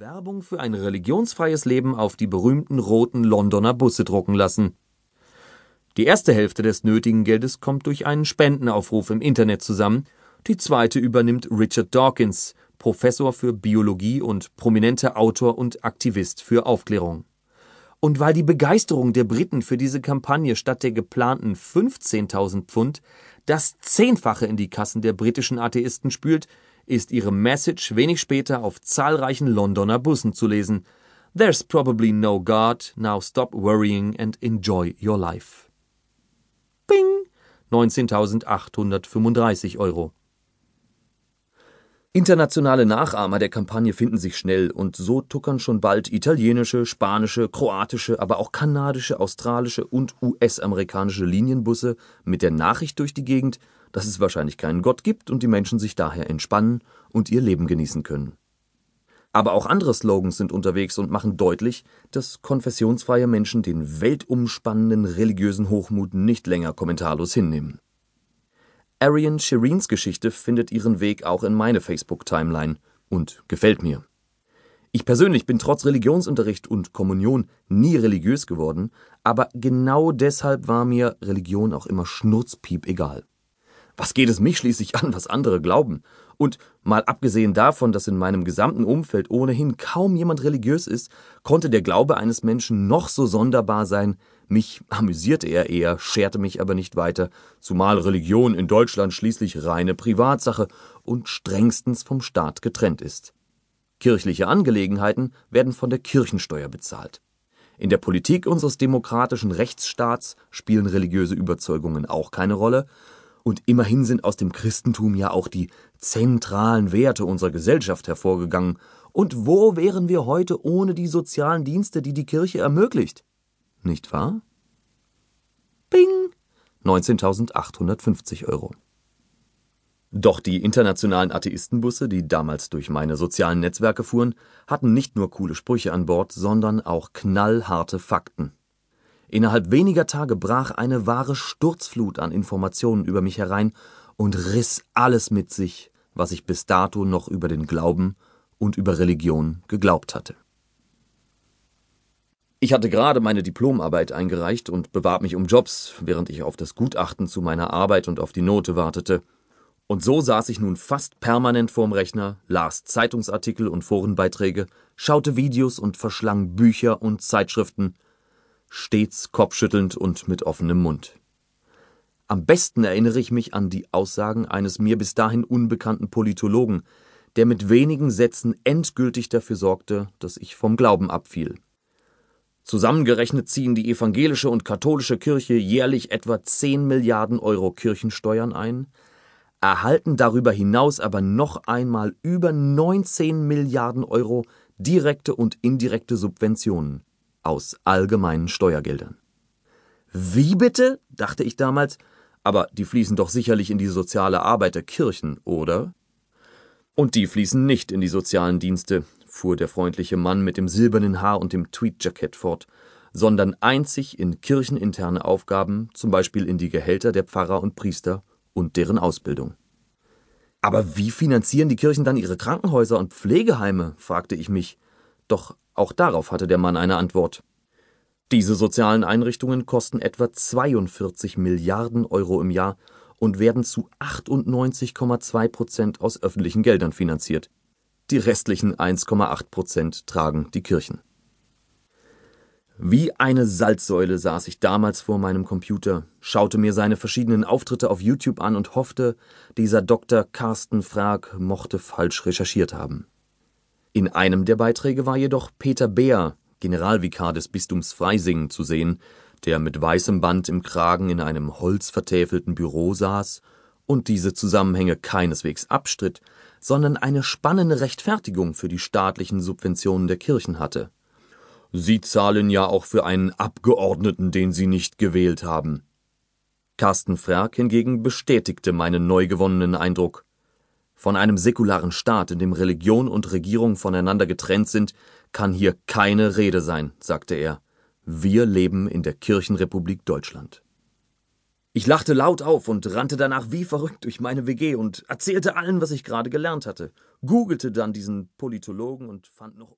Werbung für ein religionsfreies Leben auf die berühmten roten Londoner Busse drucken lassen. Die erste Hälfte des nötigen Geldes kommt durch einen Spendenaufruf im Internet zusammen, die zweite übernimmt Richard Dawkins, Professor für Biologie und prominenter Autor und Aktivist für Aufklärung. Und weil die Begeisterung der Briten für diese Kampagne statt der geplanten 15.000 Pfund das Zehnfache in die Kassen der britischen Atheisten spült, ist ihre Message wenig später auf zahlreichen Londoner Bussen zu lesen. There's probably no God, now stop worrying and enjoy your life. Bing! 19.835 Euro. Internationale Nachahmer der Kampagne finden sich schnell und so tuckern schon bald italienische, spanische, kroatische, aber auch kanadische, australische und US-amerikanische Linienbusse mit der Nachricht durch die Gegend, dass es wahrscheinlich keinen Gott gibt und die Menschen sich daher entspannen und ihr Leben genießen können. Aber auch andere Slogans sind unterwegs und machen deutlich, dass konfessionsfreie Menschen den weltumspannenden religiösen Hochmut nicht länger kommentarlos hinnehmen. Arian Shirins Geschichte findet ihren Weg auch in meine Facebook-Timeline und gefällt mir. Ich persönlich bin trotz Religionsunterricht und Kommunion nie religiös geworden, aber genau deshalb war mir Religion auch immer schnurzpiep egal. Was geht es mich schließlich an, was andere glauben? Und mal abgesehen davon, dass in meinem gesamten Umfeld ohnehin kaum jemand religiös ist, konnte der Glaube eines Menschen noch so sonderbar sein, mich amüsierte er eher, scherte mich aber nicht weiter, zumal Religion in Deutschland schließlich reine Privatsache und strengstens vom Staat getrennt ist. Kirchliche Angelegenheiten werden von der Kirchensteuer bezahlt. In der Politik unseres demokratischen Rechtsstaats spielen religiöse Überzeugungen auch keine Rolle, und immerhin sind aus dem Christentum ja auch die zentralen Werte unserer Gesellschaft hervorgegangen. Und wo wären wir heute ohne die sozialen Dienste, die die Kirche ermöglicht? Nicht wahr? Bing! 19.850 Euro. Doch die internationalen Atheistenbusse, die damals durch meine sozialen Netzwerke fuhren, hatten nicht nur coole Sprüche an Bord, sondern auch knallharte Fakten. Innerhalb weniger Tage brach eine wahre Sturzflut an Informationen über mich herein und riss alles mit sich, was ich bis dato noch über den Glauben und über Religion geglaubt hatte. Ich hatte gerade meine Diplomarbeit eingereicht und bewarb mich um Jobs, während ich auf das Gutachten zu meiner Arbeit und auf die Note wartete. Und so saß ich nun fast permanent vorm Rechner, las Zeitungsartikel und Forenbeiträge, schaute Videos und verschlang Bücher und Zeitschriften – stets kopfschüttelnd und mit offenem Mund. Am besten erinnere ich mich an die Aussagen eines mir bis dahin unbekannten Politologen, der mit wenigen Sätzen endgültig dafür sorgte, dass ich vom Glauben abfiel. Zusammengerechnet ziehen die evangelische und katholische Kirche jährlich etwa 10 Milliarden Euro Kirchensteuern ein, erhalten darüber hinaus aber noch einmal über 19 Milliarden Euro direkte und indirekte Subventionen aus allgemeinen Steuergeldern. Wie bitte? dachte ich damals, aber die fließen doch sicherlich in die soziale Arbeit der Kirchen, oder? Und die fließen nicht in die sozialen Dienste, fuhr der freundliche Mann mit dem silbernen Haar und dem Tweedjackett fort, sondern einzig in kircheninterne Aufgaben, zum Beispiel in die Gehälter der Pfarrer und Priester und deren Ausbildung. Aber wie finanzieren die Kirchen dann ihre Krankenhäuser und Pflegeheime? fragte ich mich. Doch auch darauf hatte der Mann eine Antwort. Diese sozialen Einrichtungen kosten etwa 42 Milliarden Euro im Jahr und werden zu 98,2 Prozent aus öffentlichen Geldern finanziert. Die restlichen 1,8 Prozent tragen die Kirchen. Wie eine Salzsäule saß ich damals vor meinem Computer, schaute mir seine verschiedenen Auftritte auf YouTube an und hoffte, dieser Dr. Carsten Frag mochte falsch recherchiert haben. In einem der Beiträge war jedoch Peter Beer, Generalvikar des Bistums Freising, zu sehen, der mit weißem Band im Kragen in einem holzvertäfelten Büro saß und diese Zusammenhänge keineswegs abstritt, sondern eine spannende Rechtfertigung für die staatlichen Subventionen der Kirchen hatte. Sie zahlen ja auch für einen Abgeordneten, den Sie nicht gewählt haben. Carsten Frerk hingegen bestätigte meinen neu gewonnenen Eindruck. Von einem säkularen Staat, in dem Religion und Regierung voneinander getrennt sind, kann hier keine Rede sein, sagte er. Wir leben in der Kirchenrepublik Deutschland. Ich lachte laut auf und rannte danach wie verrückt durch meine WG und erzählte allen, was ich gerade gelernt hatte, googelte dann diesen Politologen und fand noch